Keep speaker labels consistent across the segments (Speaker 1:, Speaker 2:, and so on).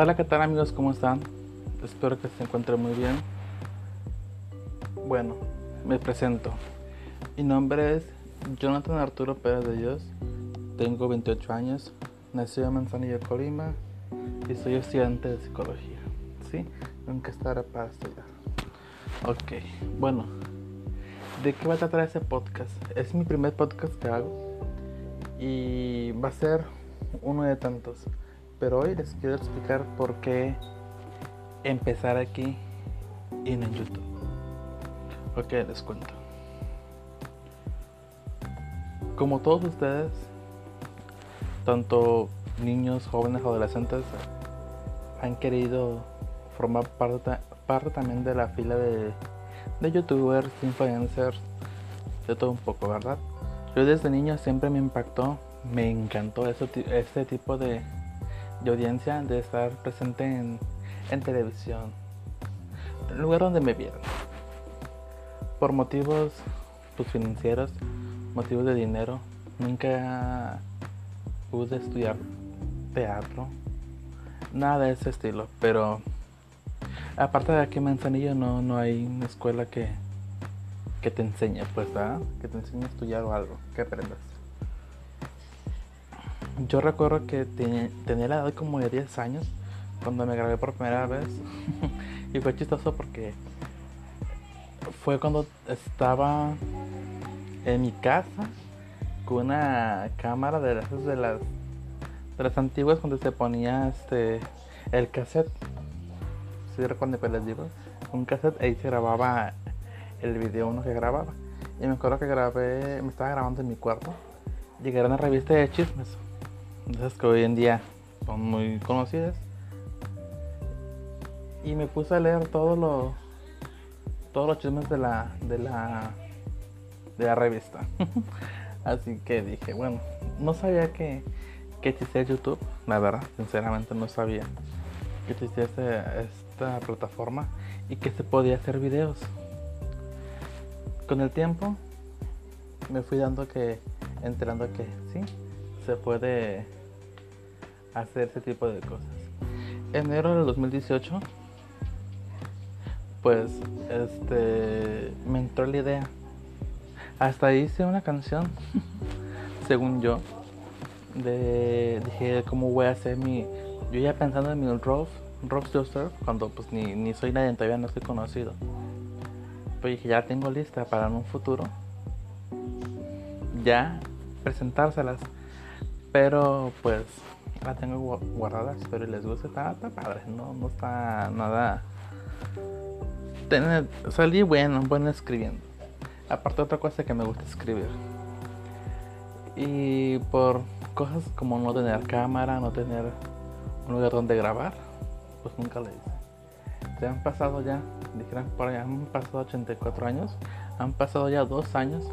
Speaker 1: Hola, ¿qué tal amigos? ¿Cómo están? Espero que se encuentren muy bien. Bueno, me presento. Mi nombre es Jonathan Arturo Pérez de Dios. Tengo 28 años. Nací en Manzanillo, Colima. Y soy estudiante de psicología. ¿Sí? Nunca estaré para estudiar. Ok, bueno. ¿De qué va a tratar este podcast? Es mi primer podcast que hago. Y va a ser uno de tantos. Pero hoy les quiero explicar por qué empezar aquí y en YouTube. Ok, les cuento. Como todos ustedes, tanto niños, jóvenes, adolescentes, han querido formar parte, parte también de la fila de, de youtubers, influencers, de todo un poco, ¿verdad? Yo desde niño siempre me impactó, me encantó eso, este tipo de, de audiencia de estar presente en, en televisión, el lugar donde me vieron. Por motivos pues, financieros, motivos de dinero, nunca pude estudiar teatro, nada de ese estilo, pero aparte de aquí en Manzanillo no, no hay una escuela que, que te enseñe, pues, ¿verdad? Que te enseñe a estudiar o algo, que aprendas. Yo recuerdo que tenía la edad como de 10 años cuando me grabé por primera vez. y fue chistoso porque fue cuando estaba en mi casa con una cámara de las de las antiguas donde se ponía este el cassette. Si ¿Sí recuerdan les digo, un cassette ahí se grababa el video uno que grababa. Y me acuerdo que grabé, me estaba grabando en mi cuarto. Llegué a una revista de chismes esas que hoy en día son muy conocidas. Y me puse a leer todos los todos los chismes de la de la de la revista. Así que dije, bueno, no sabía que, que existía YouTube, la verdad, sinceramente no sabía que existía esta plataforma y que se podía hacer videos. Con el tiempo me fui dando que enterando que sí se puede hacer ese tipo de cosas. Enero del 2018, pues, este, me entró la idea. Hasta hice una canción, según yo, de, dije, ¿cómo voy a hacer mi, yo ya pensando en mi rock, rock Surf, cuando pues ni, ni soy nadie, todavía no estoy conocido. Pues dije, ya tengo lista para en un futuro, ya presentárselas. Pero pues la tengo guardada, espero les guste. Está, padre, no, no está nada. Tener, salí bueno, bueno escribiendo. Aparte, otra cosa que me gusta escribir. Y por cosas como no tener cámara, no tener un lugar donde grabar, pues nunca le hice. Se han pasado ya, dijeron por allá, han pasado 84 años. Han pasado ya dos años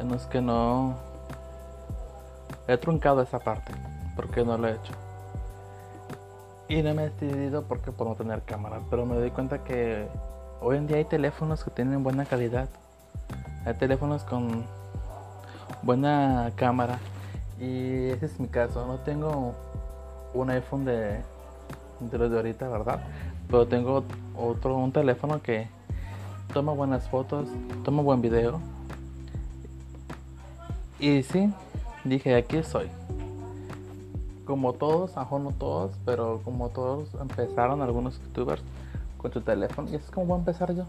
Speaker 1: en los que no he truncado esa parte porque no lo he hecho. Y no me he decidido porque por no tener cámara, pero me doy cuenta que hoy en día hay teléfonos que tienen buena calidad. Hay teléfonos con buena cámara y ese es mi caso. No tengo un iPhone de, de los de ahorita, ¿verdad? Pero tengo otro, un teléfono que toma buenas fotos, toma buen video. Y sí, dije, aquí soy como todos, ajo no todos, pero como todos empezaron algunos youtubers con su teléfono y es como voy a empezar yo.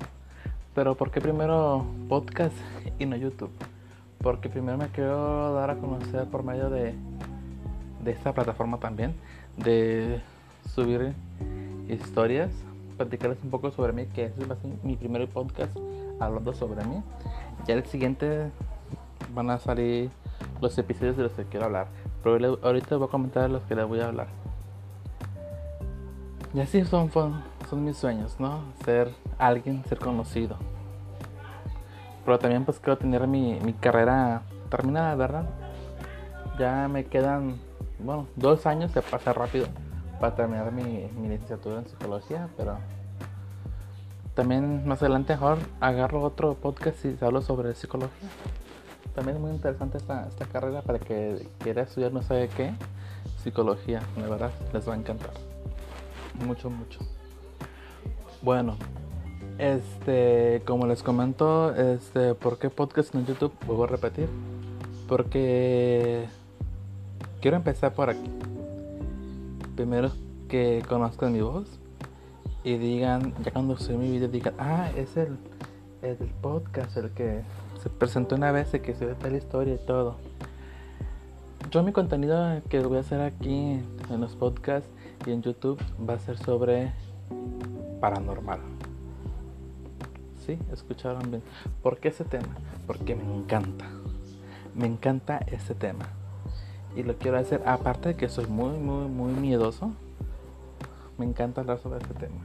Speaker 1: Pero ¿por qué primero podcast y no YouTube? Porque primero me quiero dar a conocer por medio de, de esta plataforma también, de subir historias, platicarles un poco sobre mí, que este es mi primer podcast hablando sobre mí. Ya el siguiente van a salir los episodios de los que quiero hablar. Pero ahorita voy a comentar los que les voy a hablar. Y así son, son mis sueños, ¿no? Ser alguien, ser conocido. Pero también pues quiero tener mi, mi carrera terminada, ¿verdad? Ya me quedan, bueno, dos años, se pasa rápido para terminar mi, mi licenciatura en psicología, pero también más adelante mejor agarro otro podcast y hablo sobre psicología también es muy interesante esta, esta carrera para que quiera estudiar no sabe qué, psicología, de verdad, les va a encantar. Mucho, mucho. Bueno, este, como les comento, este, ¿por qué podcast en YouTube? Vuelvo a repetir. Porque quiero empezar por aquí. Primero que conozcan mi voz y digan, ya cuando suba mi video, digan, ah, es el, el podcast, el que se presentó una vez y que se ve tal historia y todo. Yo mi contenido que voy a hacer aquí en los podcasts y en YouTube va a ser sobre paranormal. ¿Sí? ¿Escucharon bien? ¿Por qué ese tema? Porque me encanta. Me encanta ese tema. Y lo quiero hacer, aparte de que soy muy, muy, muy miedoso. Me encanta hablar sobre este tema.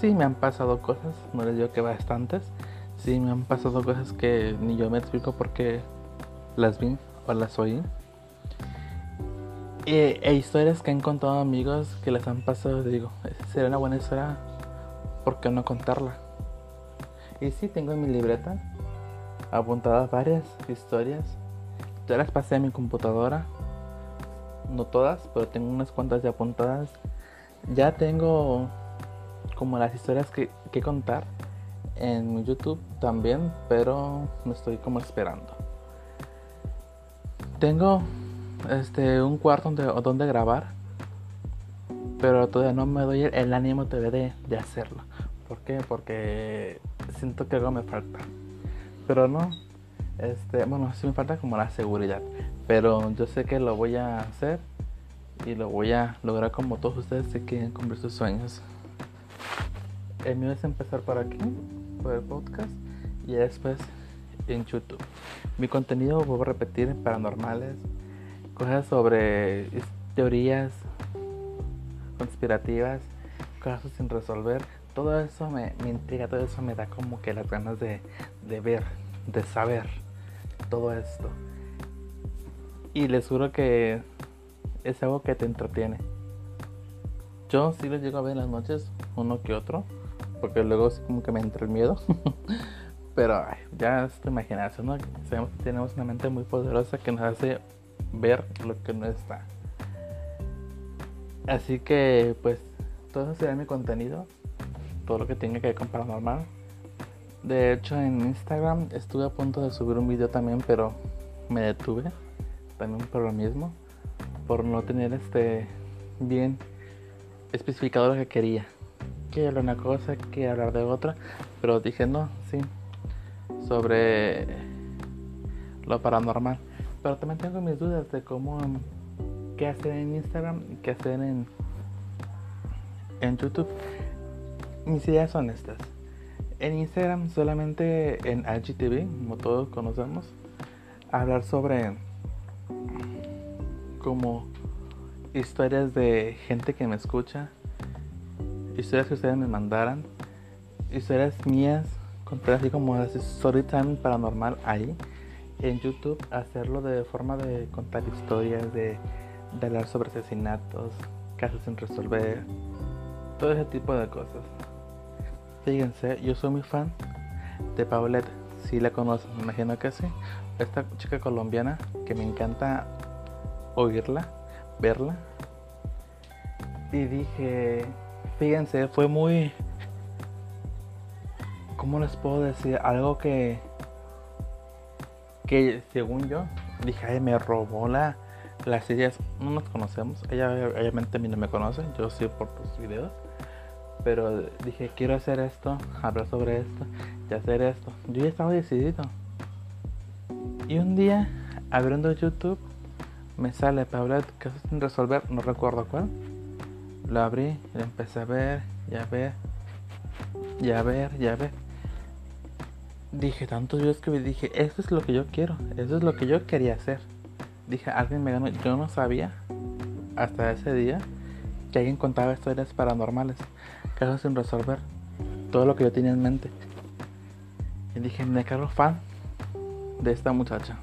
Speaker 1: Sí, me han pasado cosas, no les digo que bastantes. Sí, me han pasado cosas que ni yo me explico por qué las vi o las oí. E, e, historias que han contado amigos que les han pasado, digo, sería una buena historia, ¿por qué no contarla? Y sí, tengo en mi libreta apuntadas varias historias. Ya las pasé a mi computadora, no todas, pero tengo unas cuantas ya apuntadas. Ya tengo como las historias que, que contar en YouTube también, pero me estoy como esperando. Tengo este un cuarto donde, donde grabar, pero todavía no me doy el, ánimo de, de hacerlo. ¿Por qué? Porque siento que algo me falta. Pero no, este, bueno, sí me falta como la seguridad, pero yo sé que lo voy a hacer y lo voy a lograr como todos ustedes se quieren cumplir sus sueños. El mío es empezar por aquí, podcast, y después en YouTube. Mi contenido, voy a repetir, paranormales, cosas sobre teorías conspirativas, casos sin resolver. Todo eso me, intriga, todo eso me da como que las ganas de, de ver, de saber todo esto. Y les juro que es algo que te entretiene. Yo sí lo llego a ver en las noches, uno que otro, porque luego sí como que me entra el miedo. Pero ya es tu imaginación, ¿no? Sabemos que tenemos una mente muy poderosa que nos hace ver lo que no está. Así que pues todo eso será mi contenido, todo lo que tenga que ver con paranormal. De hecho en Instagram estuve a punto de subir un video también, pero me detuve también por lo mismo, por no tener este bien especificado lo que quería. Que hablar una cosa, que hablar de otra, pero dije no, sí, sobre lo paranormal. Pero también tengo mis dudas de cómo, qué hacer en Instagram y qué hacer en, en YouTube. Mis ideas son estas. En Instagram solamente en IGTV, como todos conocemos, hablar sobre como historias de gente que me escucha, historias que ustedes me mandaran, historias mías, contar así como story time paranormal ahí en YouTube hacerlo de forma de contar historias, de, hablar sobre asesinatos, casos sin resolver, todo ese tipo de cosas. Fíjense, yo soy muy fan de Paulette, si la conocen, me imagino que sí. Esta chica colombiana que me encanta oírla, verla. Y dije, fíjense, fue muy... ¿Cómo les puedo decir? Algo que que según yo dije, ay, me robó la, las ideas. No nos conocemos, ella obviamente a mí no me conoce, yo sí por tus videos. Pero dije, quiero hacer esto, hablar sobre esto y hacer esto. Yo ya estaba decidido. Y un día, abriendo YouTube, me sale para hablar de casos sin resolver, no recuerdo cuál. Lo abrí y empecé a ver, y a ver, y a ver, y a ver dije tantos videos que dije, eso es lo que yo quiero, eso es lo que yo quería hacer. Dije, alguien me ganó, yo no sabía hasta ese día que alguien contaba historias paranormales, casos sin resolver, todo lo que yo tenía en mente. Y dije, me declaro fan de esta muchacha.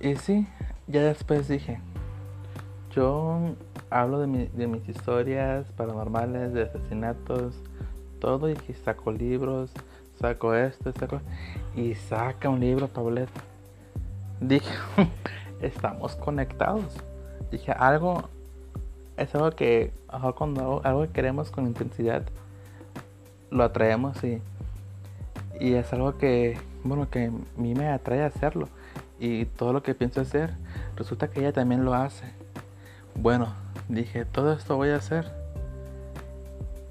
Speaker 1: Y sí, ya después dije, yo hablo de, de mis historias paranormales, de asesinatos, todo y saco libros, saco esto, saco y saca un libro, tablet. Dije, estamos conectados. Dije, algo es algo que cuando algo que queremos con intensidad lo atraemos y, y es algo que, bueno, que a mí me atrae hacerlo. Y todo lo que pienso hacer, resulta que ella también lo hace. Bueno, dije, todo esto voy a hacer.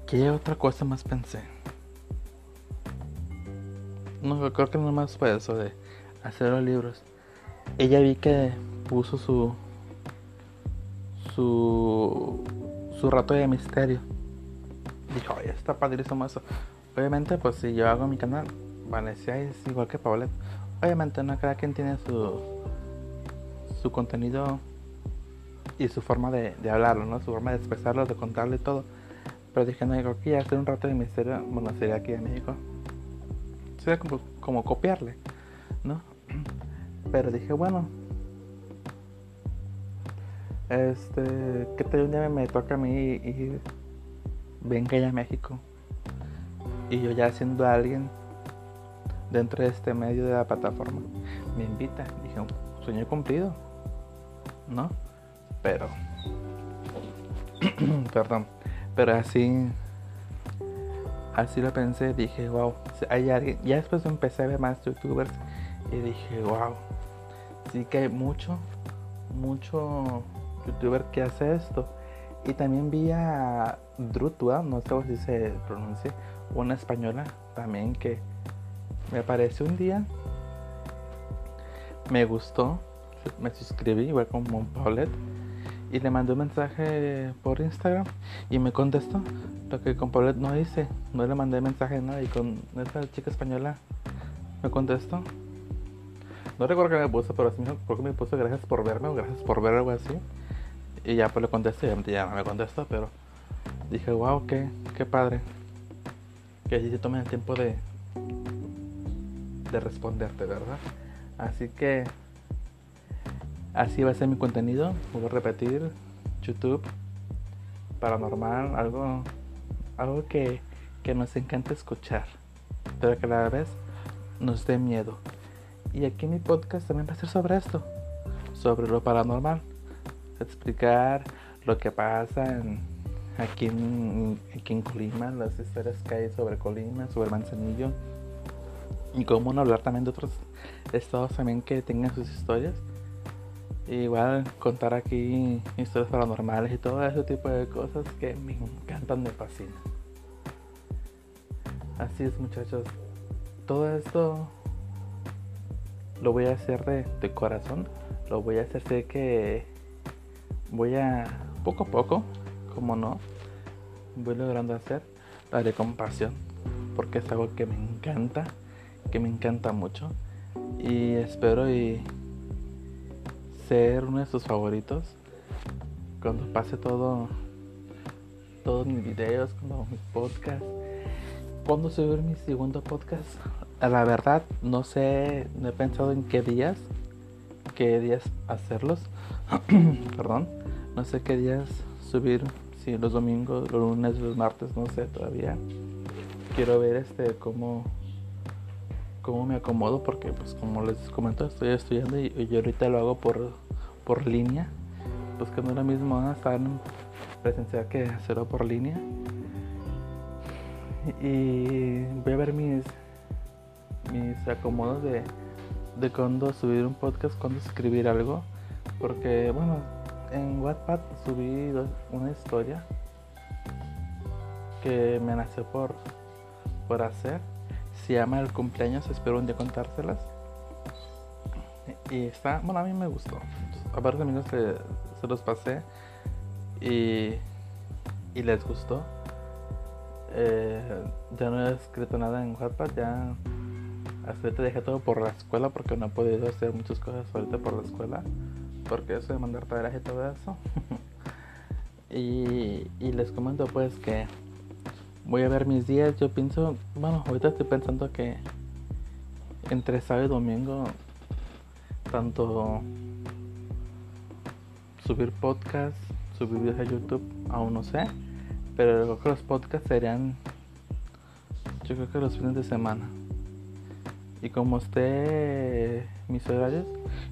Speaker 1: ¿Qué otra cosa más pensé? No, creo que no más fue eso de hacer los libros. Ella vi que puso su su su rato de misterio. Dijo, oye, está padrísimo eso. Obviamente, pues si yo hago mi canal, Vanessa es igual que Paulette. Obviamente, no cada quien tiene su su contenido y su forma de, de hablarlo, ¿no? Su forma de expresarlo, de contarlo y todo. Pero dije, no, digo, que hacer un rato de misterio, bueno, sería aquí en México. Sería como, como copiarle, ¿no? Pero dije, bueno, este, que tal un día me toca a mí y venga ya a México y yo ya siendo alguien dentro de este medio de la plataforma me invita dije sueño cumplido no pero perdón pero así así lo pensé dije wow hay alguien ya después empecé a ver más youtubers y dije wow sí que hay mucho mucho youtuber que hace esto. Y también vi a Drutua, no sé si se pronuncia, una española también que me apareció un día. Me gustó, me suscribí, igual como Paulette, y le mandé un mensaje por Instagram y me contestó. Lo que con Paulette no hice, no le mandé mensaje nada y con esta chica española me contestó. No recuerdo que me puso, pero sí me, me puso gracias por verme o gracias por ver algo así. Y ya pues le contesté, ya no me contestó, pero dije, wow, qué, qué padre. Que allí se tomen el tiempo de, de responderte, ¿verdad? Así que así va a ser mi contenido. Voy a repetir YouTube, paranormal, algo, algo que, que nos encanta escuchar, pero que a la vez nos dé miedo. Y aquí mi podcast también va a ser sobre esto, sobre lo paranormal explicar lo que pasa aquí, en, aquí en Colima, las historias que hay sobre Colima, sobre Manzanillo y cómo no hablar también de otros estados también que tengan sus historias. Igual contar aquí historias paranormales y todo ese tipo de cosas que me encantan, me fascinan. Así es muchachos, todo esto lo voy a hacer de, de corazón, lo voy a hacer sé que voy a poco a poco, como no, voy logrando hacer, la haré con pasión, porque es algo que me encanta, que me encanta mucho. Y espero y ser uno de sus favoritos cuando pase todo todos mis videos, como mis podcasts. Cuando subir mi segundo podcast, la verdad no sé, no he pensado en qué días, qué días hacerlos. Perdón no sé qué días subir, si los domingos, los lunes, los martes, no sé todavía. Quiero ver este cómo cómo me acomodo porque pues como les comento estoy estudiando y, yo ahorita lo hago por por línea. Pues que no es lo mismo estar en presencial que hacerlo por línea. Y voy a ver mis mis acomodos de de cuándo subir un podcast cuándo escribir algo. Porque bueno en Wattpad subí una historia que me nació por, por hacer. Se llama El cumpleaños, espero un día contárselas. Y está, bueno, a mí me gustó. A varios amigos se, se los pasé y, y les gustó. Eh, ya no he escrito nada en Wattpad, ya hasta ahorita dejé todo por la escuela porque no he podido hacer muchas cosas ahorita por la escuela porque eso de mandar tareas y todo eso. y, les comento pues que voy a ver mis días. Yo pienso, bueno, ahorita estoy pensando que entre sábado y domingo, tanto subir podcast, subir videos a YouTube, aún no sé. Pero creo que los podcasts serían, yo creo que los fines de semana. Y como esté mis horarios,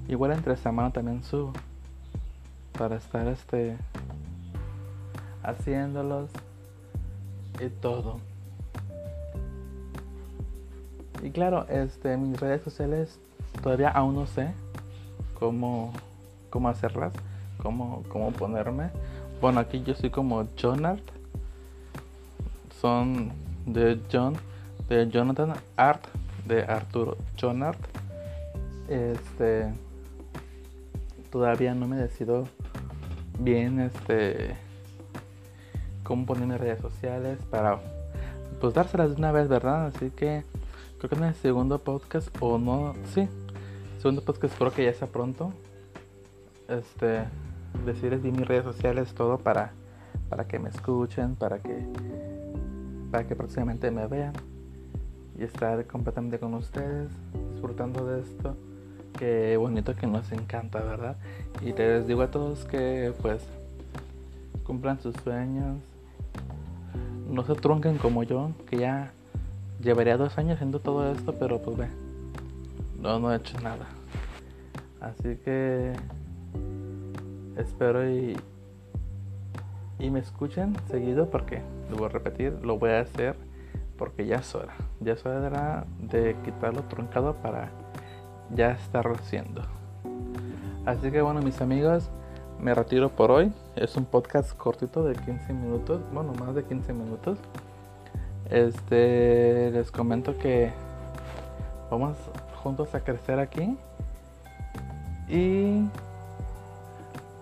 Speaker 1: igual entre semana también subo. Para estar este haciéndolos y todo. Y claro, este, mis redes sociales todavía aún no sé cómo, cómo hacerlas, cómo, cómo ponerme. Bueno, aquí yo soy como Jonart. Son de John, de Jonathan Art, de Arturo Jonart. Este, todavía no me decido bien, este, cómo ponerme redes sociales para, pues dárselas de una vez, ¿verdad? Así que creo que en el segundo podcast o no, sí, segundo podcast creo que ya sea pronto. Este, decirles de mis redes sociales todo para para que me escuchen, para que para que próximamente me vean y estar completamente con ustedes disfrutando de esto. Qué bonito que nos encanta, ¿verdad? Y les digo a todos que pues cumplan sus sueños. No se trunquen como yo, que ya llevaría dos años haciendo todo esto, pero pues ve, no, no he hecho nada. Así que espero y, y me escuchen seguido porque lo voy a repetir, lo voy a hacer porque ya es hora. Ya es hora de quitarlo truncado para ya estarlo haciendo. Así que bueno mis amigos, me retiro por hoy. Es un podcast cortito de 15 minutos, bueno más de 15 minutos. Este, les comento que vamos juntos a crecer aquí. Y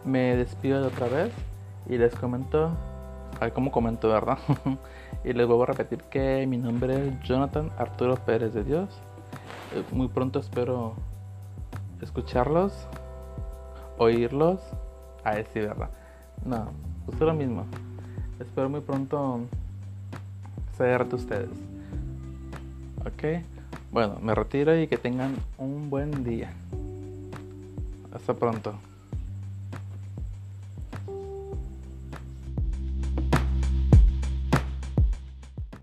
Speaker 1: me despido de otra vez y les comento, ay, como comento, ¿verdad? y les vuelvo a repetir que mi nombre es Jonathan Arturo Pérez de Dios. Eh, muy pronto espero escucharlos, oírlos. A decir, ¿verdad? No, pues lo mismo. Espero muy pronto de ustedes. Ok, bueno, me retiro y que tengan un buen día. Hasta pronto.